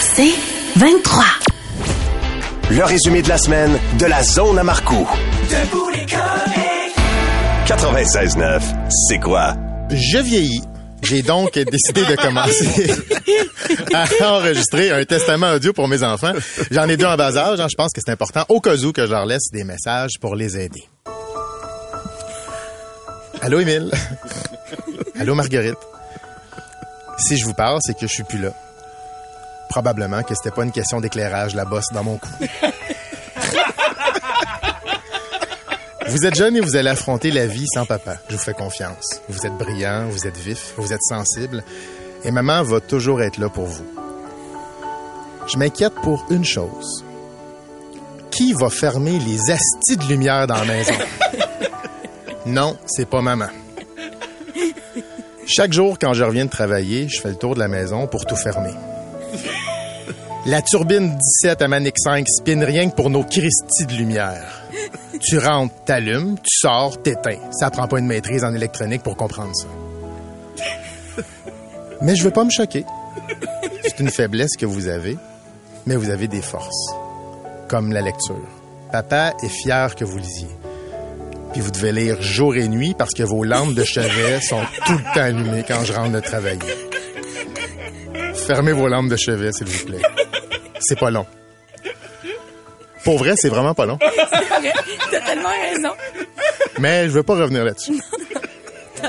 C'est 23. Le résumé de la semaine de la zone à Marcoux. Debout les comiques. 96.9, c'est quoi? Je vieillis. J'ai donc décidé de commencer à enregistrer un testament audio pour mes enfants. J'en ai deux en bas âge. hein. Je pense que c'est important, au cas où, que je leur laisse des messages pour les aider. Allô, Émile? Allô, Marguerite? Si je vous parle, c'est que je suis plus là. Probablement que c'était pas une question d'éclairage, la bosse dans mon cou. Vous êtes jeune et vous allez affronter la vie sans papa. Je vous fais confiance. Vous êtes brillant, vous êtes vif, vous êtes sensible. Et maman va toujours être là pour vous. Je m'inquiète pour une chose. Qui va fermer les astis de lumière dans la maison? Non, c'est pas maman. Chaque jour, quand je reviens de travailler, je fais le tour de la maison pour tout fermer. La turbine 17 à Manic 5 spin rien que pour nos Christie de lumière. Tu rentres, t'allumes, tu sors, t'éteins. Ça prend pas une maîtrise en électronique pour comprendre ça. Mais je veux pas me choquer. C'est une faiblesse que vous avez, mais vous avez des forces. Comme la lecture. Papa est fier que vous lisiez. Puis vous devez lire jour et nuit parce que vos lampes de chevet sont tout le temps allumées quand je rentre de travailler. Fermez vos lampes de chevet, s'il vous plaît. C'est pas long. Pour vrai, c'est vraiment pas long. T'as tellement raison. Mais je veux pas revenir là-dessus.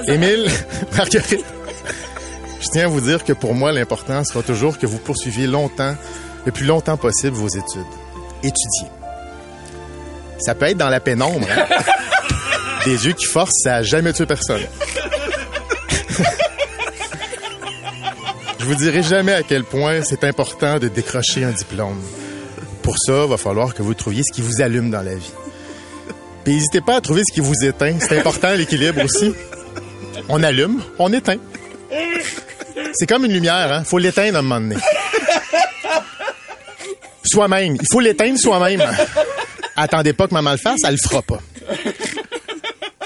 Émile, Marguerite, je tiens à vous dire que pour moi, l'important sera toujours que vous poursuiviez longtemps, le plus longtemps possible, vos études. Étudiez. Ça peut être dans la pénombre. hein. Des yeux qui forcent, ça a jamais tué personne. Je vous dirai jamais à quel point c'est important de décrocher un diplôme. Pour ça, va falloir que vous trouviez ce qui vous allume dans la vie. Puis n'hésitez pas à trouver ce qui vous éteint. C'est important l'équilibre aussi. On allume, on éteint. C'est comme une lumière, hein. Faut l'éteindre à un moment donné. Soi-même. Il faut l'éteindre soi-même. Attendez pas que maman le fasse, elle le fera pas.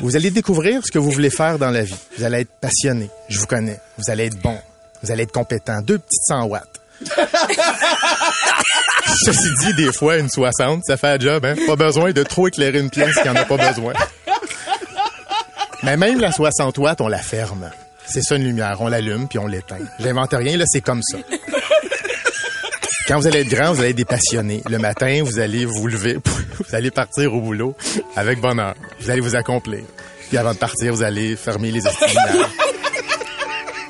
Vous allez découvrir ce que vous voulez faire dans la vie. Vous allez être passionné. Je vous connais. Vous allez être bon. Vous allez être compétent. Deux petites 100 watts. Ceci dit, des fois, une 60, ça fait un job, hein? Pas besoin de trop éclairer une pièce qui en a pas besoin. Mais même la 60 watts, on la ferme. C'est ça une lumière. On l'allume puis on l'éteint. J'invente rien, là, c'est comme ça. Quand vous allez être grand, vous allez être des passionnés. Le matin, vous allez vous lever, vous allez partir au boulot avec bonheur. Vous allez vous accomplir. Puis avant de partir, vous allez fermer les lumières.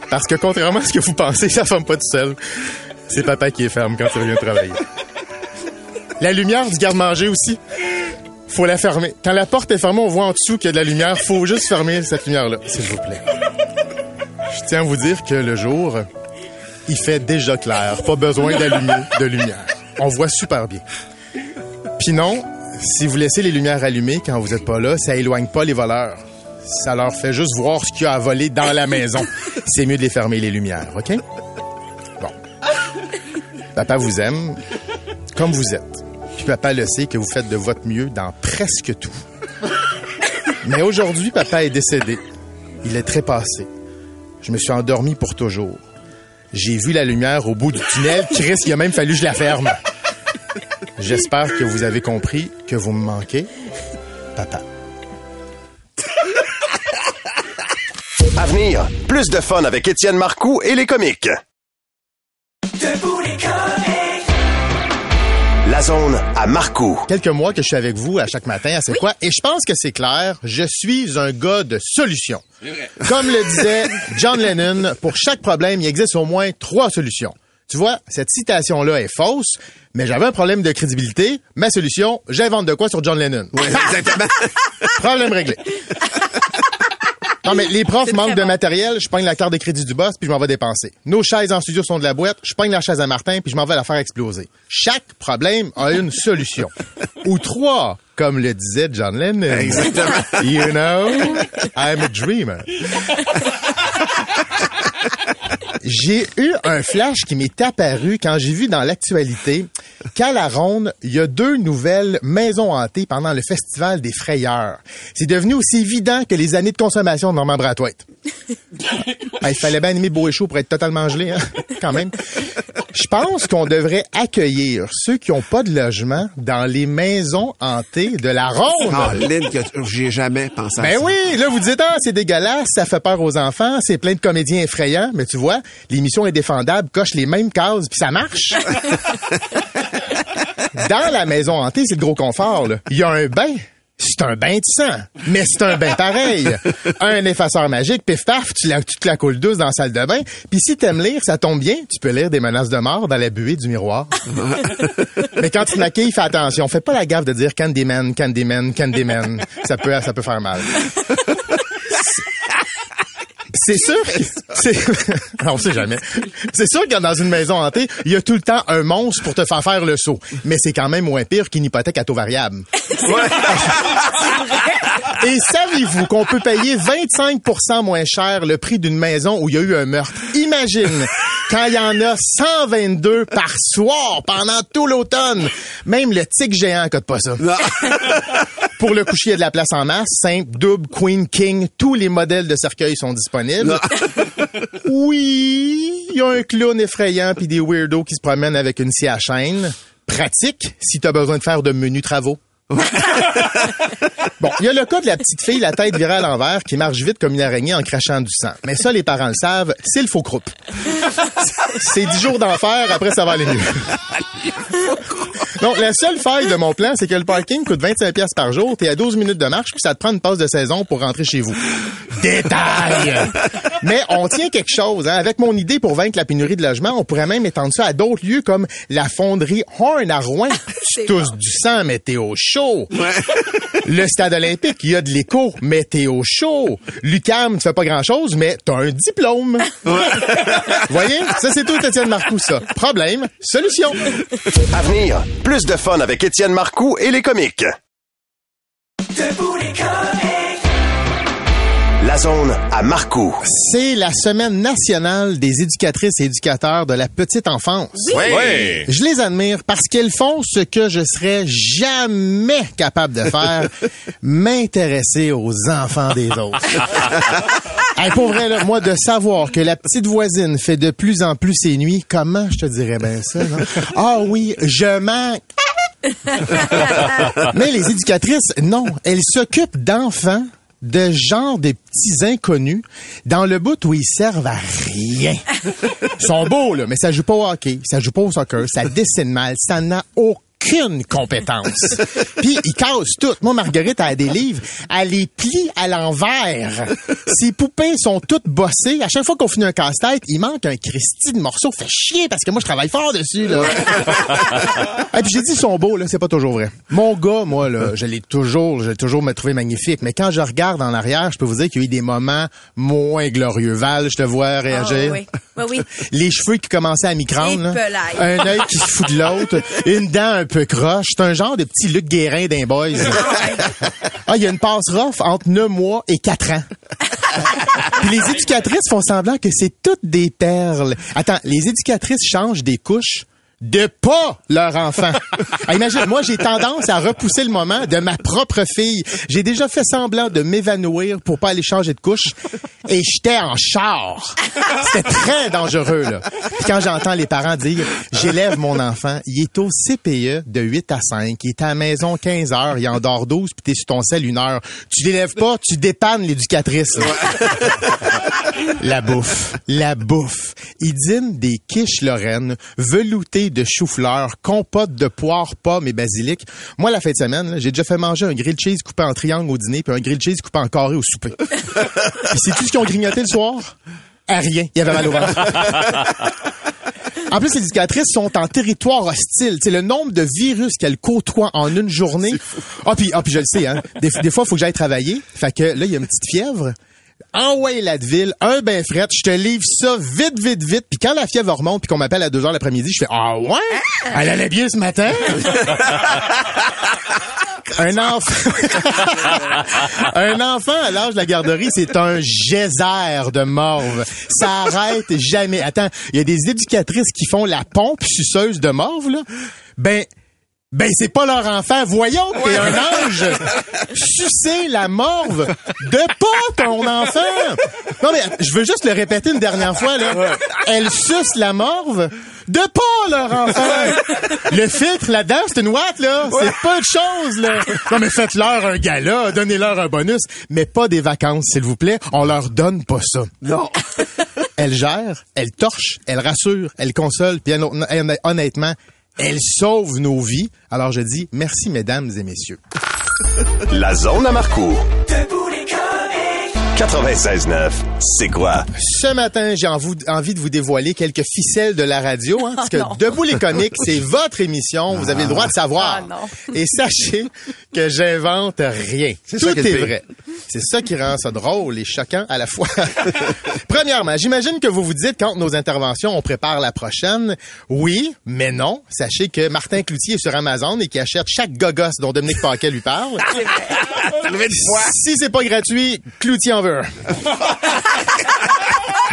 Parce que contrairement à ce que vous pensez, ça ferme pas tout seul. C'est papa qui est ferme quand tu reviens travailler. La lumière du garde-manger aussi. Faut la fermer. Quand la porte est fermée, on voit en dessous qu'il y a de la lumière. Faut juste fermer cette lumière-là, s'il vous plaît. Je tiens à vous dire que le jour, il fait déjà clair. Pas besoin d'allumer de lumière. On voit super bien. Puis non, si vous laissez les lumières allumées quand vous n'êtes pas là, ça éloigne pas les voleurs. Ça leur fait juste voir ce qu'il y a à voler dans la maison. C'est mieux de les fermer les lumières, OK? Bon. Papa vous aime comme vous êtes. Puis papa le sait que vous faites de votre mieux dans presque tout. Mais aujourd'hui, papa est décédé. Il est trépassé. Je me suis endormi pour toujours. J'ai vu la lumière au bout du tunnel. Chris, il a même fallu que je la ferme. J'espère que vous avez compris que vous me manquez. Papa. Plus de fun avec Étienne Marcoux et les comiques. Debout les comiques. La zone à Marcoux. Quelques mois que je suis avec vous à chaque matin, à c'est quoi? Et je pense que c'est clair, je suis un gars de solutions. Comme le disait John Lennon, pour chaque problème, il existe au moins trois solutions. Tu vois, cette citation-là est fausse, mais j'avais un problème de crédibilité. Ma solution, j'invente de quoi sur John Lennon. Exactement. Problème réglé. Non, mais les profs manquent de matériel, je pogne la carte de crédit du boss, puis je m'en vais dépenser. Nos chaises en studio sont de la boîte, je pogne la chaise à Martin, puis je m'en vais la faire exploser. Chaque problème a une solution. Ou trois, comme le disait John Lennon. Exactement. You know, I'm a dreamer. J'ai eu un flash qui m'est apparu quand j'ai vu dans l'actualité qu'à la Ronde, il y a deux nouvelles maisons hantées pendant le Festival des Frayeurs. C'est devenu aussi évident que les années de consommation de Norman Brathwaite. Ah, il fallait bien aimer beau et chaud pour être totalement gelé, hein, quand même. Je pense qu'on devrait accueillir ceux qui ont pas de logement dans les maisons hantées de la ronde. Ah, Lynn, que j'y ai jamais pensé à Ben ça. oui, là vous dites ah c'est dégueulasse, ça fait peur aux enfants, c'est plein de comédiens effrayants, mais tu vois, l'émission est défendable, coche les mêmes cases puis ça marche. Dans la maison hantée, c'est le gros confort là. Il y a un bain. C'est un bain de sang, mais c'est un bain pareil. Un effaceur magique, pif paf, tu, la, tu te la coules douce dans la salle de bain. Puis si t'aimes lire, ça tombe bien, tu peux lire des menaces de mort dans la buée du miroir. mais quand tu maquilles, fais attention. Fais pas la gaffe de dire Candyman, Candyman, Candyman. Ça peut, ça peut faire mal. C'est sûr, que- c'est, on sait jamais. C'est sûr que dans une maison hantée, il y a tout le temps un monstre pour te faire faire le saut. Mais c'est quand même moins pire qu'une hypothèque à taux variable. Et savez-vous qu'on peut payer 25% moins cher le prix d'une maison où il y a eu un meurtre? Imagine quand il y en a 122 par soir pendant tout l'automne. Même le tic géant cote pas ça. Pour le coucher, il y a de la place en masse. Simple, double, queen, king. Tous les modèles de cercueil sont disponibles. Oui, il y a un clown effrayant puis des weirdos qui se promènent avec une scie à chaîne. Pratique si tu as besoin de faire de menus travaux. Bon, il y a le cas de la petite fille, la tête virée à l'envers, qui marche vite comme une araignée en crachant du sang. Mais ça, les parents le savent, c'est le faux croupe. C'est dix jours d'enfer, après ça va aller mieux. Donc, la seule faille de mon plan, c'est que le parking coûte 25 pièces par jour, t'es à 12 minutes de marche, puis ça te prend une passe de saison pour rentrer chez vous. Détail! Mais on tient quelque chose. Hein. Avec mon idée pour vaincre la pénurie de logements, on pourrait même étendre ça à d'autres lieux comme la fonderie Horn à Rouen. Tu tousses du sang, mais t'es au chaud. Le stade olympique, il y a de l'écho, mais t'es au chaud. Lucam, tu fais pas grand-chose, mais t'as un diplôme. Voyez? Ça, c'est tout, Étienne Marcoux, ça. Problème, solution. À venir, plus de fun avec Étienne Marcoux et les comiques. Debout les comiques. La zone à Marcoux. C'est la semaine nationale des éducatrices et éducateurs de la petite enfance. Oui. Je les admire parce qu'elles font ce que je serais jamais capable de faire, m'intéresser aux enfants des autres. Hey, pour vrai, là, moi, de savoir que la petite voisine fait de plus en plus ses nuits, comment je te dirais bien ça? non? Ah oui, je manque. Mais les éducatrices, non, elles s'occupent d'enfants de genre des petits inconnus dans le bout où ils servent à rien. Ils sont beaux, là, mais ça joue pas au hockey, ça joue pas au soccer, ça dessine mal, ça n'a aucune compétence. Puis ils cassent tout. Moi, Marguerite a des livres, elle les plie à l'envers. Ses poupées sont toutes bossées. À chaque fois qu'on finit un casse-tête, il manque un Christy de morceau. Fait chier parce que moi, je travaille fort dessus, là. Et puis j'ai dit ils sont beaux, là, c'est pas toujours vrai. Mon gars, moi, là, je l'ai toujours, je l'ai toujours me trouvé magnifique. Mais quand je regarde en arrière, je peux vous dire qu'il y a eu des moments moins glorieux. Val, je te vois réagir. Ah, oui, oui, oui. Les cheveux qui commençaient à. Épelaille. un œil qui se fout de l'autre, une dent un peu croche. C'est un genre de petit Luc Guérin d'un boys. Ah, il y a une passe rough entre 9 mois et 4 ans. Puis les éducatrices font semblant que c'est toutes des perles. Attends, les éducatrices changent des couches de pas leur enfant. Ah, imagine, moi, j'ai tendance à repousser le moment de ma propre fille. J'ai déjà fait semblant de m'évanouir pour pas aller changer de couche et j'étais en char. C'était très dangereux, là. Puis quand j'entends les parents dire, j'élève mon enfant, il est au CPE de 8 à 5, il est à la maison 15 heures, il en dort 12 puis t'es sur ton sel une heure. Tu l'élèves pas, tu dépannes l'éducatrice. La bouffe. La bouffe. Il dîne des quiches lorraines, veloutées de chou-fleur, compote de poire, pommes et basilic. Moi, la fin de semaine, j'ai déjà fait manger un grilled cheese coupé en triangle au dîner puis un grilled cheese coupé en carré au souper. C'est tout ce qu'ils ont grignoté le soir? À rien. Il y avait mal au ventre. En plus, les éducatrices sont en territoire hostile. C'est le nombre de virus qu'elles côtoient en une journée. Ah puis, ah puis je le sais, hein. Des, des fois, il faut que j'aille travailler. Fait que là, il y a une petite fièvre. Envoyez la ville, un bain fret, je te livre ça vite, vite, vite. Puis quand la fièvre remonte puis qu'on m'appelle à 2 heures l'après-midi, je fais Ah ouais? Elle allait bien ce matin? un enfant. un enfant à l'âge de la garderie, c'est un geyser de morve. Ça arrête jamais. Attends, il y a des éducatrices qui font la pompe suceuse de morve, là. Ben, Ben, c'est pas leur enfant. Voyons t'es un ange. Sucer la morve de pas ton enfant. Non, mais je veux juste le répéter une dernière fois, là. Elle suce la morve de pas leur enfant. Le filtre là-dedans, c'est une ouate, là. C'est pas de chose, là. Non, mais faites-leur un gala, donnez-leur un bonus, mais pas des vacances, s'il vous plaît. On leur donne pas ça. Non. Elle gère, elle torche, elle rassure, elle console, puis hon- hon- honnêtement, elle sauve nos vies. Alors je dis merci, mesdames et messieurs. La zone à. Debout comiques. 96.9, c'est quoi? Ce matin, j'ai envie de vous dévoiler quelques ficelles de la radio, hein, parce que Oh non. Debout les comiques, c'est votre émission, vous avez le droit de savoir. Ah non. Et sachez que j'invente rien. C'est Tout ça qui est vrai. C'est ça qui rend ça drôle et choquant à la fois. Premièrement, j'imagine que vous vous dites quand nos interventions, on prépare la prochaine. Oui, mais non. Sachez que Martin Cloutier est sur Amazon et qu'il achète chaque gogos dont Dominique Paquet lui parle. Si c'est pas gratuit, Cloutier en veut.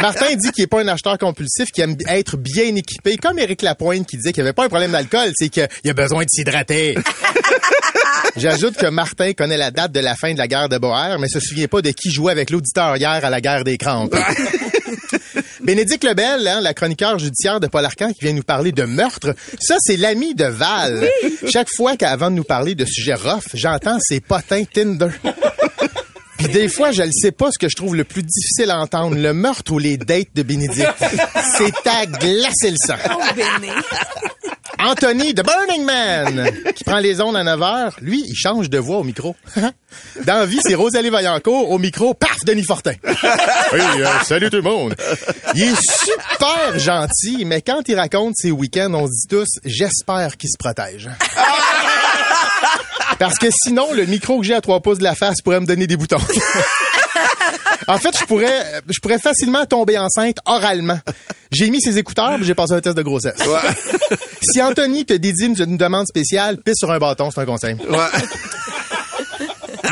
Martin dit qu'il est pas un acheteur compulsif, qu'il aime être bien équipé, comme Éric Lapointe qui disait qu'il avait pas un problème d'alcool, c'est qu'il a besoin de s'hydrater. J'ajoute que Martin connaît la date de la fin de la guerre de Boer, mais se souvient pas de qui jouait avec l'auditeur hier à la guerre des crampes. Bénédicte Lebel, hein, la chroniqueur judiciaire de Paul Arcan qui vient nous parler de meurtre, ça c'est l'ami de Val. Chaque fois qu'avant de nous parler de sujets rough, j'entends ses potins Tinder. Puis des fois, je ne sais pas ce que je trouve le plus difficile à entendre, le meurtre ou les dates de Bénédicte. C'est à glacer le sang. Oh, Béné. Anthony, The Burning Man, qui prend les ondes à 9 heures, lui, il change de voix au micro. Dans la vie, c'est Rosalie Vaillancourt, au micro, paf, Denis Fortin. Oui, euh, salut tout le monde. Il est super gentil, mais quand il raconte ses week-ends, on se dit tous, j'espère qu'il se protège. Parce que sinon, le micro que j'ai à trois pouces de la face pourrait me donner des boutons. En fait, je pourrais, je pourrais facilement tomber enceinte oralement. J'ai mis ses écouteurs, j'ai passé un test de grossesse. Si Anthony te dédie une, une demande spéciale, pisse sur un bâton, c'est un conseil. Ouais.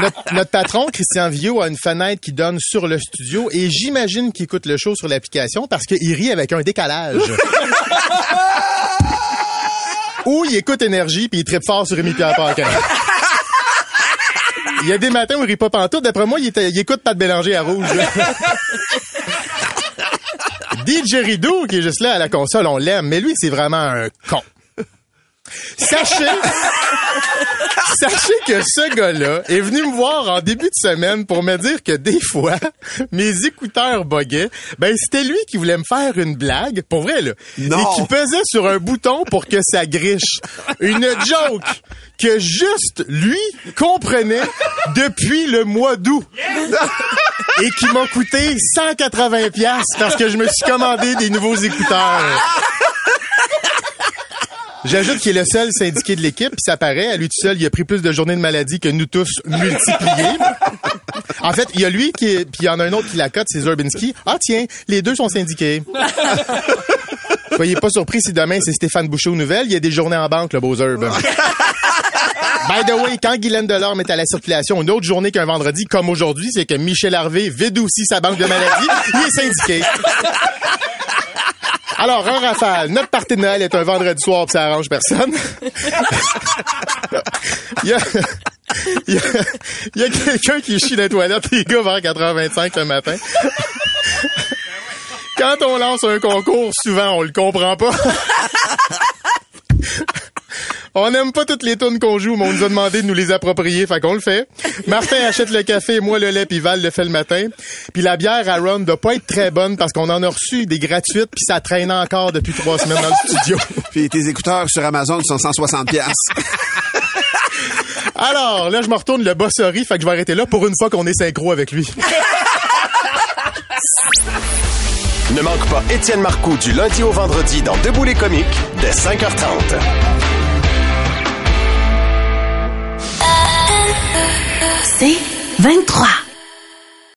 Notre, notre patron, Christian Viau, a une fenêtre qui donne sur le studio et j'imagine qu'il écoute le show sur l'application parce qu'il rit avec un décalage. Ou il écoute énergie puis il tripe fort sur Rémi Pierre Paquin. Il y a des matins où il rit pas pantoute. D'après moi, il, était- il écoute pas de Bélanger à rouge. DJ Rideau, qui est juste là à la console, on l'aime, mais lui, c'est vraiment un con. Sachez, sachez que ce gars-là est venu me voir en début de semaine pour me dire que des fois, mes écouteurs buguaient. Ben, c'était lui qui voulait me faire une blague, pour vrai, là. Non. Et qui pesait sur un bouton pour que ça griche. Une joke que juste lui comprenait depuis le mois d'août. Et qui m'a coûté 180 pièces parce que je me suis commandé des nouveaux écouteurs. J'ajoute qu'il est le seul syndiqué de l'équipe, puis ça paraît, à lui tout seul, il a pris plus de journées de maladie que nous tous multipliés. En fait, il y a lui qui est, puis il y en a un autre qui la cote, c'est Zurbinski. Ah tiens, les deux sont syndiqués. Soyez pas surpris si demain c'est Stéphane Boucher aux nouvelles, il y a des journées en banque, le beau Zurb. By the way, quand Guylaine Delorme est à la circulation une autre journée qu'un vendredi, comme aujourd'hui, c'est que Michel Harvey vide aussi sa banque de maladie, il est syndiqué. Alors, un rafale, notre partie de Noël est un vendredi soir pis ça arrange personne. il y a, a, a quelqu'un qui chie dans les toilettes, les gars, vers 4h25 le matin. Quand on lance un concours, souvent, on le comprend pas. On n'aime pas toutes les tunes qu'on joue, mais on nous a demandé de nous les approprier, fait qu'on le fait. Martin achète le café, moi le lait, puis Val le fait le matin. Puis la bière à Ron doit pas être très bonne parce qu'on en a reçu des gratuites, puis ça traîne encore depuis trois semaines dans le studio. Puis tes écouteurs sur Amazon sont 160 pièces. Alors, là, je me retourne le bosserie, fait que je vais arrêter là pour une fois qu'on est synchro avec lui. Ne manque pas Étienne Marcoux du lundi au vendredi dans Debout les comiques dès 5h30. C'est 23.